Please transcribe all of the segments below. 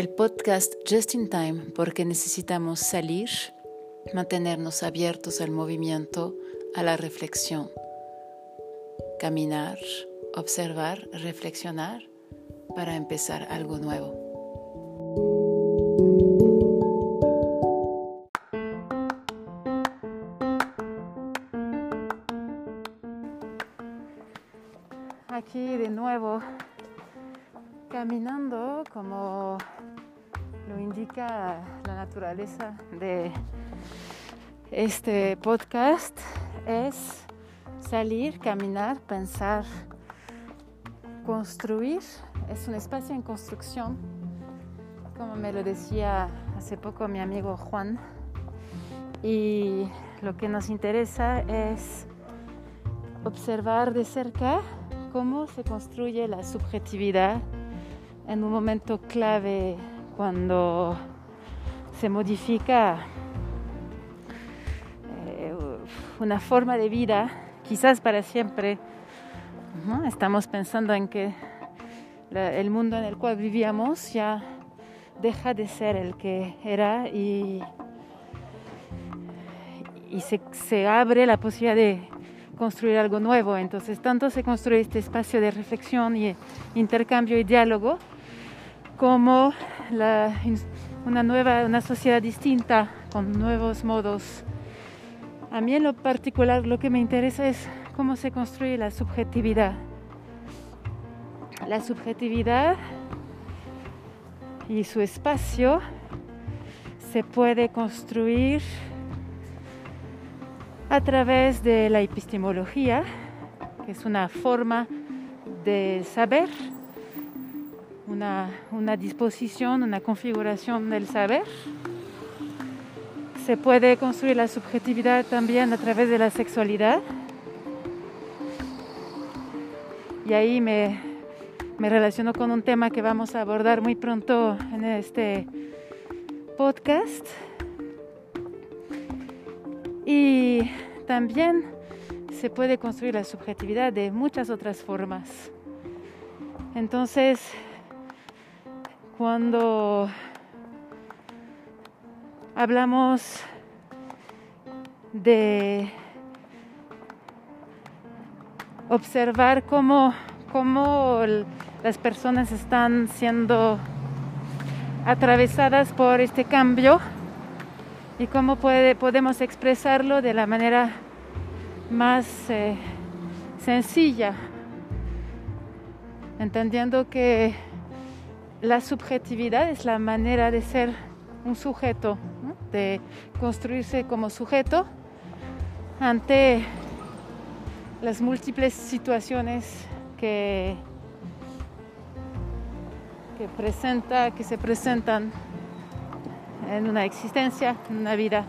el podcast Just in Time porque necesitamos salir, mantenernos abiertos al movimiento, a la reflexión, caminar, observar, reflexionar para empezar algo nuevo. Este podcast es salir, caminar, pensar, construir. Es un espacio en construcción, como me lo decía hace poco mi amigo Juan. Y lo que nos interesa es observar de cerca cómo se construye la subjetividad en un momento clave cuando se modifica una forma de vida, quizás para siempre. Estamos pensando en que el mundo en el cual vivíamos ya deja de ser el que era y, y se, se abre la posibilidad de construir algo nuevo. Entonces, tanto se construye este espacio de reflexión y intercambio y diálogo, como una nueva, una sociedad distinta, con nuevos modos. A mí en lo particular lo que me interesa es cómo se construye la subjetividad. La subjetividad y su espacio se puede construir a través de la epistemología, que es una forma de saber una, disposición, una configuración del saber. Se puede construir la subjetividad también a través de la sexualidad. Y ahí me, me relaciono con un tema que vamos a abordar muy pronto en este podcast. Y también se puede construir la subjetividad de muchas otras formas. Entonces, cuando hablamos de observar cómo, las personas están siendo atravesadas por este cambio y cómo podemos expresarlo de la manera más eh, sencilla, entendiendo que la subjetividad es la manera de ser un sujeto, de construirse como sujeto ante las múltiples situaciones que, que, presenta, que se presentan en una existencia, en una vida.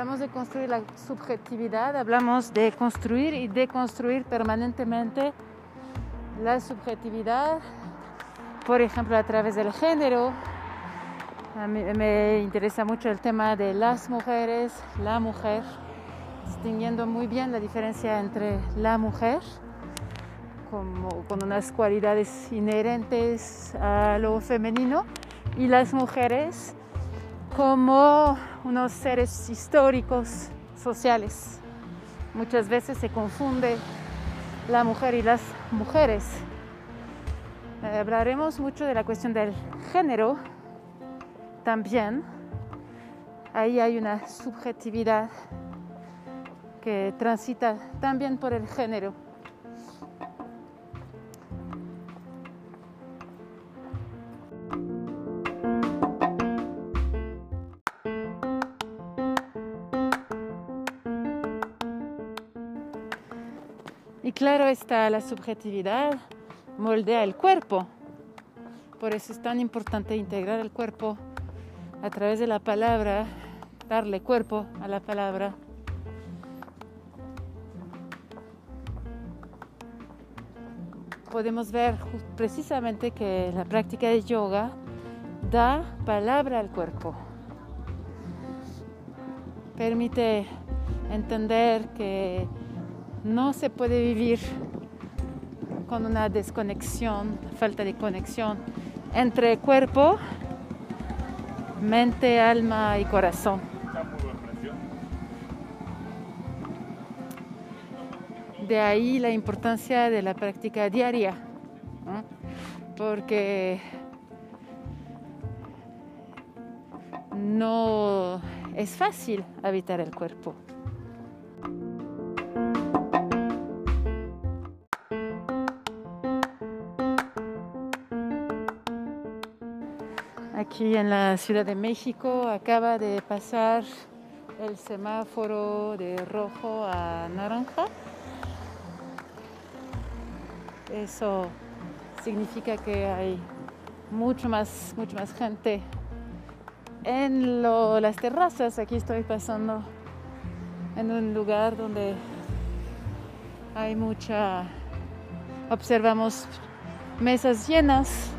Hablamos de construir la subjetividad, hablamos de construir y deconstruir permanentemente la subjetividad, por ejemplo, a través del género. A mí me interesa mucho el tema de las mujeres, la mujer, distinguiendo muy bien la diferencia entre la mujer, como, con unas cualidades inherentes a lo femenino, y las mujeres como unos seres históricos, sociales. Muchas veces se confunde la mujer y las mujeres. Eh, hablaremos mucho de la cuestión del género también. Ahí hay una subjetividad que transita también por el género. Y claro está, la subjetividad moldea el cuerpo. Por eso es tan importante integrar el cuerpo a través de la palabra, darle cuerpo a la palabra. Podemos ver precisamente que la práctica de yoga da palabra al cuerpo. Permite entender que no se puede vivir con una desconexión, falta de conexión entre cuerpo, mente, alma y corazón. De ahí la importancia de la práctica diaria, porque no es fácil habitar el cuerpo. Aquí en la Ciudad de México acaba de pasar el semáforo de rojo a naranja. Eso significa que hay mucho más, mucho más gente en las terrazas. Aquí estoy pasando en un lugar donde hay mucha, observamos mesas llenas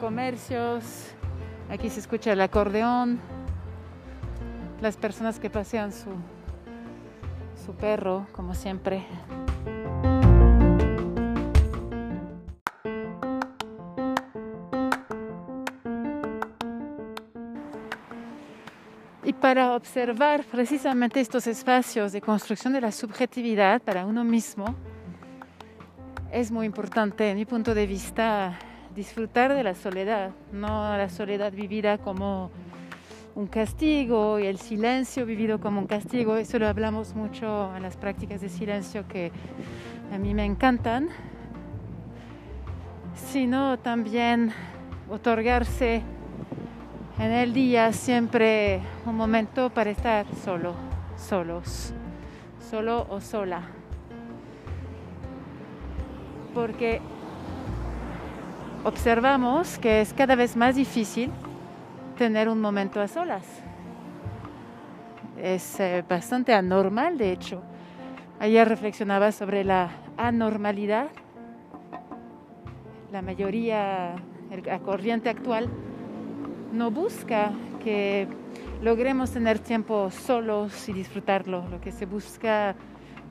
comercios, aquí se escucha el acordeón, las personas que pasean su, su perro, como siempre. Y para observar precisamente estos espacios de construcción de la subjetividad para uno mismo, es muy importante, en mi punto de vista, disfrutar de la soledad, no la soledad vivida como un castigo y el silencio vivido como un castigo. Eso lo hablamos mucho en las prácticas de silencio que a mí me encantan, sino también otorgarse en el día siempre un momento para estar solo, solos, solo o sola. Porque observamos que es cada vez más difícil tener un momento a solas. Es eh, bastante anormal, de hecho. Ayer reflexionaba sobre la anormalidad. La mayoría, la corriente actual, no busca que logremos tener tiempo solos y disfrutarlo. Lo que se busca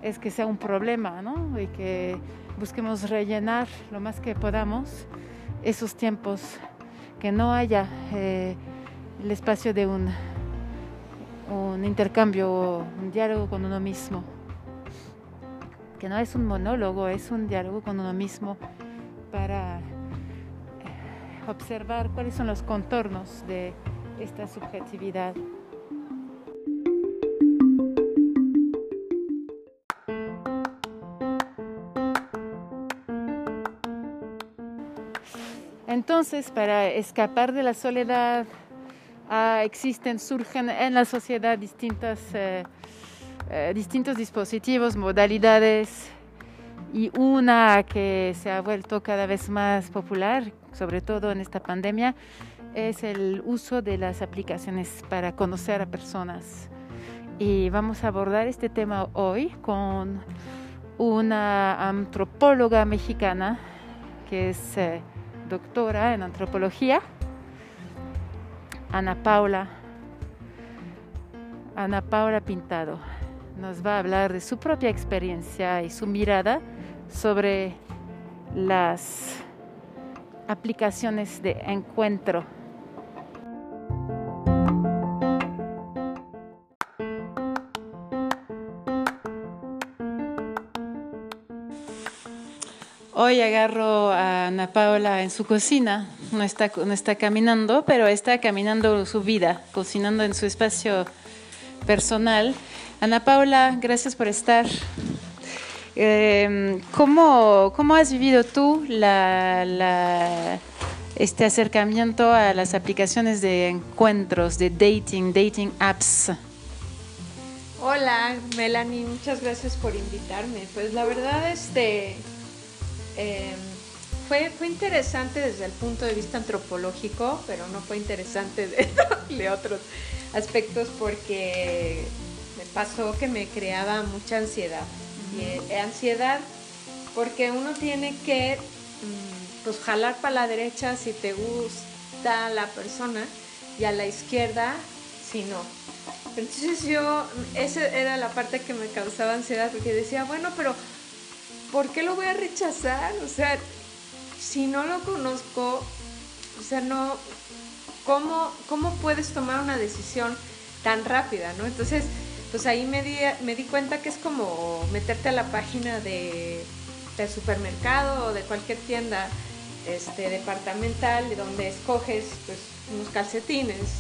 es que sea un problema, ¿no? Y que busquemos rellenar lo más que podamos esos tiempos, que no haya eh, el espacio de un, un intercambio, un diálogo con uno mismo, que no es un monólogo, es un diálogo con uno mismo para eh, observar cuáles son los contornos de esta subjetividad. Entonces, para escapar de la soledad, ah, existen, surgen en la sociedad distintas, eh, eh, distintos dispositivos, modalidades, y una que se ha vuelto cada vez más popular, sobre todo en esta pandemia, es el uso de las aplicaciones para conocer a personas. Y vamos a abordar este tema hoy con una antropóloga mexicana que es... Eh, doctora en antropología, Ana Paula, Ana Paula Pintado. Nos va a hablar de su propia experiencia y su mirada sobre las aplicaciones de encuentro Hoy agarro a Ana Paula en su cocina, no está, no está caminando, pero está caminando su vida, cocinando en su espacio personal. Ana Paula, gracias por estar. Em, ¿cómo, ¿cómo, has vivido tú la, este acercamiento a las aplicaciones de encuentros, de dating, dating apps? Hola, Melanie, muchas gracias por invitarme. Pues la verdad, este, Em, fue, fue interesante desde el punto de vista antropológico, pero no fue interesante de, otros aspectos porque me pasó que me creaba mucha ansiedad. Y, eh, ansiedad porque uno tiene que mm, pues jalar para la derecha si te gusta la persona y a la izquierda si no. Entonces yo, esa era la parte que me causaba ansiedad porque decía, bueno, pero ¿por qué lo voy a rechazar? O sea, si no lo conozco, o sea, no, ¿cómo, cómo puedes tomar una decisión tan rápida, no? Entonces, pues ahí me di, me di cuenta que es como meterte a la página de, del supermercado o de cualquier tienda este, departamental donde escoges pues, unos calcetines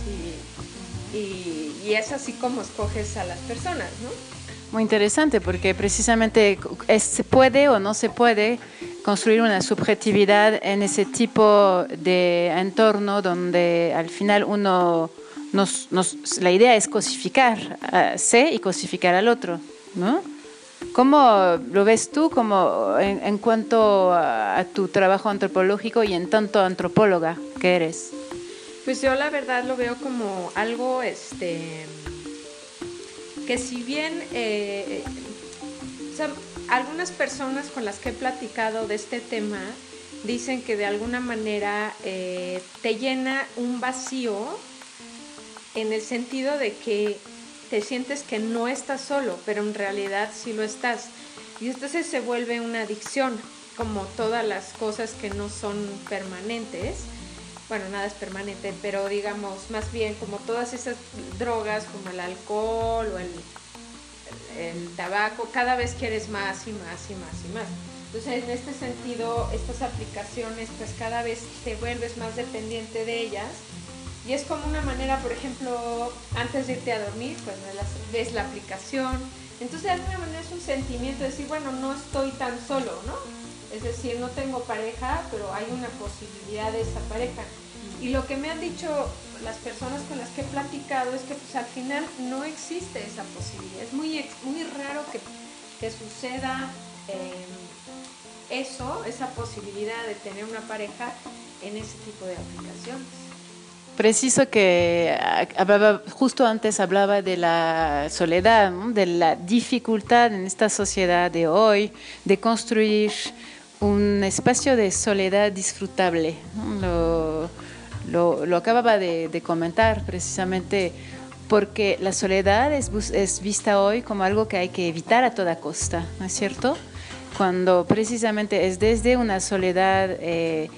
y, y, y es así como escoges a las personas, ¿no? Muy interesante porque precisamente se puede o no se puede construir una subjetividad en ese tipo de entorno donde al final uno nos, la idea es cosificar a C y cosificar al otro, ¿no? ¿Cómo lo ves tú como en, cuanto a, tu trabajo antropológico y en tanto antropóloga que eres? Pues yo la verdad lo veo como algo, este, que si bien eh, algunas personas con las que he platicado de este tema dicen que de alguna manera eh, te llena un vacío en el sentido de que te sientes que no estás solo, pero en realidad sí lo estás. Y entonces se vuelve una adicción, como todas las cosas que no son permanentes. Bueno, nada es permanente, pero digamos, más bien como todas esas drogas como el alcohol o el el tabaco, cada vez quieres más y más y más y más. Entonces, en este sentido, estas aplicaciones, pues cada vez te vuelves más dependiente de ellas. Y es como una manera, por ejemplo, antes de irte a dormir, pues ves la aplicación. Entonces, de alguna manera es un sentimiento de decir, bueno, no estoy tan solo, ¿no? Es decir, no tengo pareja, pero hay una posibilidad de esa pareja. Y lo que me han dicho las personas con las que he platicado es que pues al final no existe esa posibilidad. Es muy, muy raro que, que suceda em, eso, esa posibilidad de tener una pareja en ese tipo de aplicaciones. Preciso que ah, hablaba, justo antes hablaba de la soledad, de la dificultad en esta sociedad de hoy de construir un espacio de soledad disfrutable. Lo, acababa de, comentar precisamente porque la soledad es, es, vista hoy como algo que hay que evitar a toda costa, ¿no es cierto? Cuando precisamente es desde una soledad eh,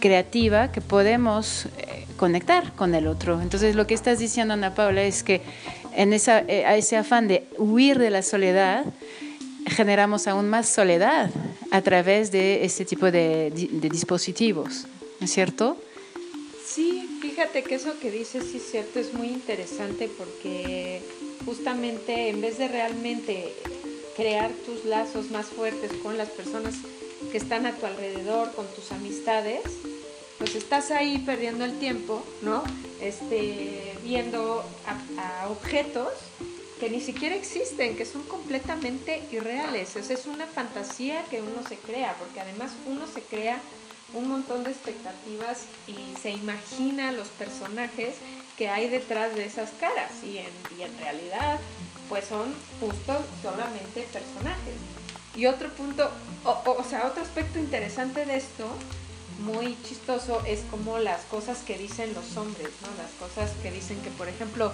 creativa que podemos eh, conectar con el otro. Entonces lo que estás diciendo, Ana Paula, es que en esa, eh, a ese afán de huir de la soledad, generamos aún más soledad a través de este tipo de, dispositivos, ¿no es cierto? Sí, fíjate que eso que dices sí es cierto, es muy interesante porque justamente en vez de realmente crear tus lazos más fuertes con las personas que están a tu alrededor, con tus amistades, pues estás ahí perdiendo el tiempo, ¿no? Este, viendo a, objetos que ni siquiera existen, que son completamente irreales. O es una fantasía que uno se crea, porque además uno se crea un montón de expectativas y se imagina los personajes que hay detrás de esas caras y en, realidad pues son justo solamente personajes. Y otro punto, o, sea, otro aspecto interesante de esto, muy chistoso, es como las cosas que dicen los hombres, ¿no? Las cosas que dicen que, por ejemplo,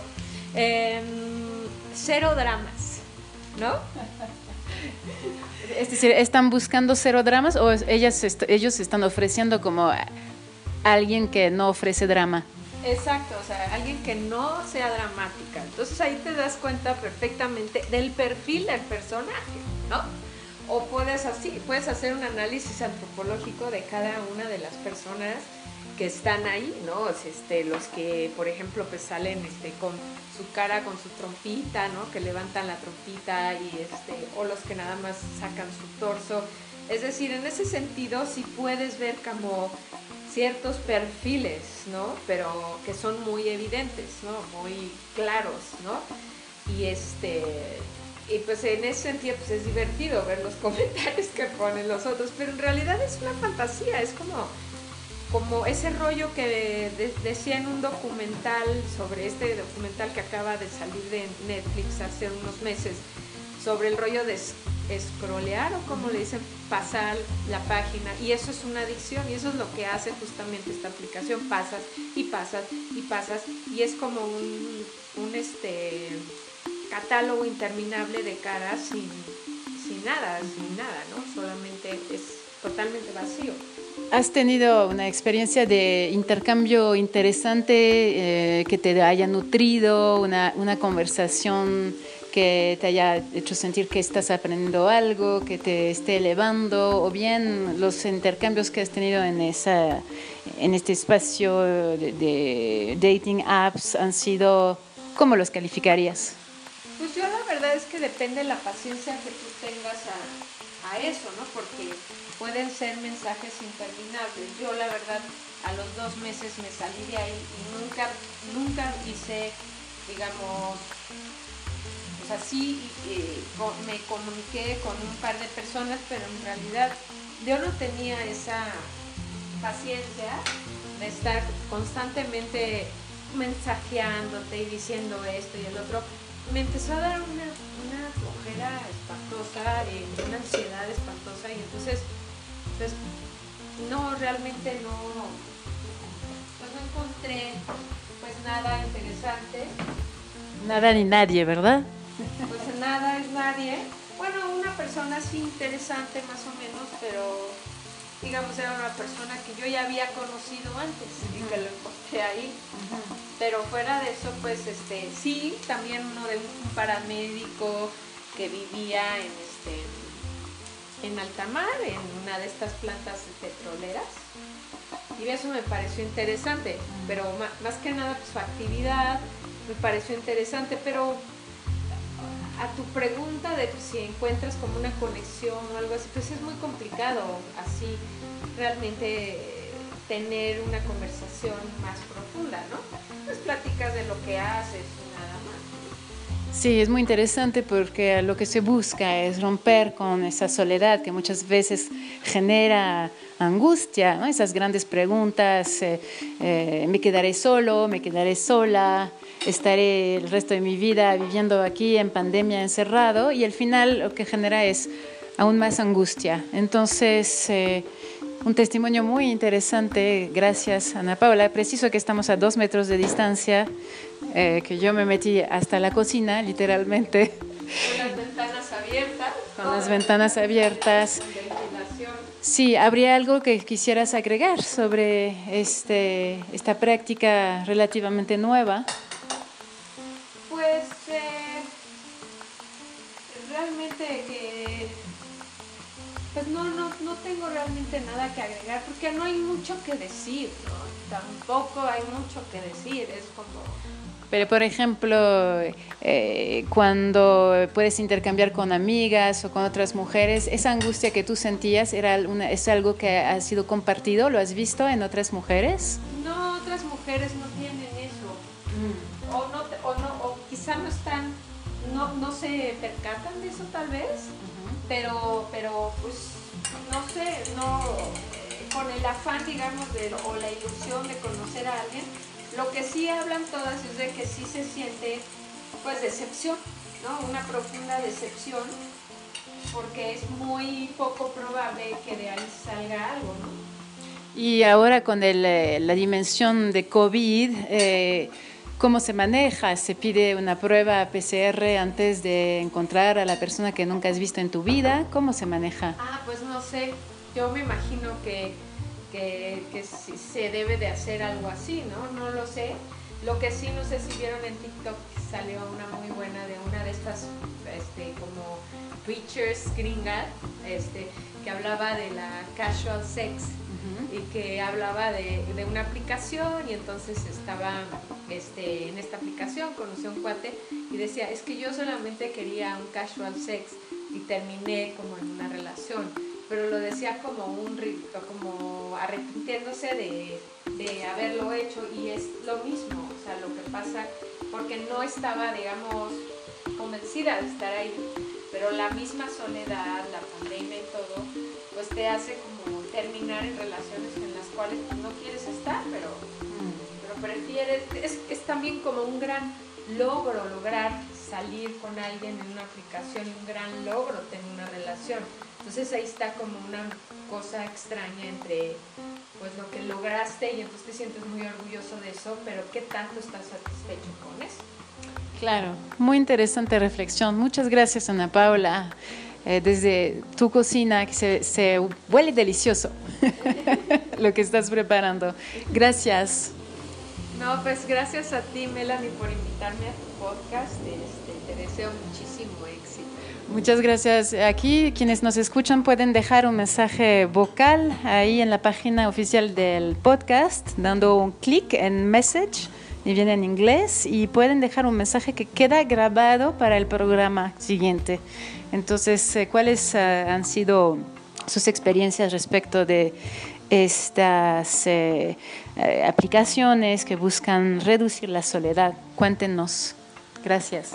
em, cero dramas, ¿no? Es decir, ¿están buscando cero dramas o ellas ellos están ofreciendo como alguien que no ofrece drama? Exacto, o sea, alguien que no sea dramática. Entonces ahí te das cuenta perfectamente del perfil del personaje, ¿no? O puedes así, puedes hacer un análisis antropológico de cada una de las personas que están ahí, ¿no? Este, los que, por ejemplo, pues salen este, con su cara, con su trompita, ¿no? Que levantan la trompita y este, o los que nada más sacan su torso. Es decir, en ese sentido sí puedes ver como ciertos perfiles, ¿no? Pero que son muy evidentes, ¿no? Muy claros, ¿no? Y este y pues en ese sentido pues es divertido ver los comentarios que ponen los otros, pero en realidad es una fantasía, es como, como ese rollo que decía en un documental sobre este documental que acaba de salir de Netflix hace unos meses, sobre el rollo de escrolear o como le dicen, pasar la página. Y eso es una adicción y eso es lo que hace justamente esta aplicación. Pasas y pasas y pasas y es como un, este catálogo interminable de caras sin nada, sin nada, ¿no? Solamente es totalmente vacío. ¿Has tenido una experiencia de intercambio interesante eh, que te haya nutrido, una, una, conversación que te haya hecho sentir que estás aprendiendo algo, que te esté elevando, o bien los intercambios que has tenido en, esa, en este espacio de, de dating apps han sido, ¿cómo los calificarías? Pues yo la verdad es que depende de la paciencia que tú tengas a, a eso, ¿no? Porque pueden ser mensajes interminables. Yo la verdad a los dos meses me salí de ahí y nunca, nunca hice, digamos, pues así me comuniqué con un par de personas, pero en realidad yo no tenía esa paciencia de estar constantemente mensajeándote y diciendo esto y el otro me empezó a dar una, una flojera espantosa, eh, una ansiedad espantosa y entonces, pues, no, realmente no, pues no encontré pues nada interesante. Nada ni nadie, ¿verdad? Pues nada es nadie. Bueno, una persona así interesante más o menos, pero digamos, era una persona que yo ya había conocido antes y que lo encontré ahí. Pero fuera de eso, pues este, sí, también uno de un paramédico que vivía en este en alta mar, en una de estas plantas petroleras. Y eso me pareció interesante, pero más, que nada pues, su actividad me pareció interesante, pero a tu pregunta de si encuentras como una conexión o algo así, pues es muy complicado así realmente tener una conversación más profunda, ¿no? Pues platicas de lo que haces nada. Sí, es muy interesante porque lo que se busca es romper con esa soledad que muchas veces genera angustia, ¿no? esas grandes preguntas, eh, eh, me quedaré solo, me quedaré sola, estaré el resto de mi vida viviendo aquí en pandemia encerrado y al final lo que genera es aún más angustia. Entonces, eh, un testimonio muy interesante, gracias Ana Paula. Preciso que estamos a dos metros de distancia, eh, que yo me metí hasta la cocina, literalmente. Con las ventanas abiertas. Con las ventanas abiertas. Sí, ¿habría algo que quisieras agregar sobre este, esta práctica relativamente nueva? Pues eh, realmente que pues no, no, no tengo realmente nada que agregar porque no hay mucho que decir, ¿no? Tampoco hay mucho que decir, es como... Pero por ejemplo, eh, cuando puedes intercambiar con amigas o con otras mujeres, esa angustia que tú sentías era una, es algo que ha sido compartido, ¿lo has visto en otras mujeres? No, otras mujeres no tienen eso. Mm. O, no, o, no, o quizá no están, no, no se percatan de eso tal vez pero, pero pues no sé, no, con el afán, digamos, de, o la ilusión de conocer a alguien, lo que sí hablan todas es de que sí se siente, pues, decepción, ¿no? Una profunda decepción, porque es muy poco probable que de ahí salga algo, ¿no? Y ahora con el, eh, la dimensión de COVID, eh, ¿Cómo se maneja? ¿Se pide una prueba PCR antes de encontrar a la persona que nunca has visto en tu vida? ¿Cómo se maneja? Ah, pues no sé. Yo me imagino que, que, se debe de hacer algo así, ¿no? No lo sé. Lo que sí, no sé si vieron en TikTok, salió una muy buena de una de estas, este, como preachers gringas, este, que hablaba de la casual sex y que hablaba de, de, una aplicación y entonces estaba este, en esta aplicación, conocí a un cuate y decía, es que yo solamente quería un casual sex y terminé como en una relación, pero lo decía como un como arrepintiéndose de, haberlo hecho y es lo mismo, o sea, lo que pasa porque no estaba, digamos, convencida de estar ahí pero la misma soledad, la pandemia y todo, pues te hace como terminar en relaciones en las cuales no quieres estar, pero, pero prefieres, es, es también como un gran logro lograr salir con alguien en una aplicación, un gran logro tener una relación. Entonces ahí está como una cosa extraña entre pues lo que lograste y entonces te sientes muy orgulloso de eso, pero qué tanto estás satisfecho con eso. Claro, muy interesante reflexión. Muchas gracias Ana Paula. Eh, desde tu cocina, que se, se huele delicioso lo que estás preparando. Gracias. No, pues gracias a ti, Melanie, por invitarme a tu podcast. Este, te deseo muchísimo éxito. Muchas gracias. Aquí quienes nos escuchan pueden dejar un mensaje vocal ahí en la página oficial del podcast, dando un clic en message y viene en inglés y pueden dejar un mensaje que queda grabado para el programa siguiente. Entonces, eh, ¿cuáles uh, han sido sus experiencias respecto de estas eh, eh, aplicaciones que buscan reducir la soledad? Cuéntenos. Gracias.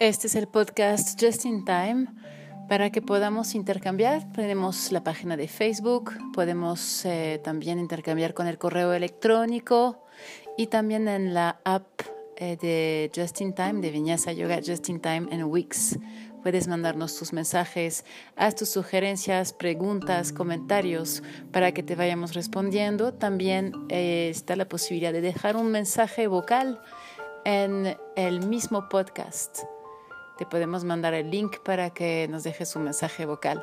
Este es el podcast Just in Time para que podamos intercambiar. Tenemos la página de Facebook, podemos eh, también intercambiar con el correo electrónico y también en la app de Just in Time, de Viñasa Yoga Just in Time en Wix. Puedes mandarnos tus mensajes, haz tus sugerencias, preguntas, comentarios para que te vayamos respondiendo. También eh, está la posibilidad de dejar un mensaje vocal en el mismo podcast te podemos mandar el link para que nos dejes un mensaje vocal.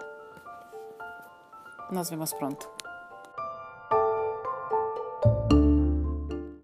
Nos vemos pronto.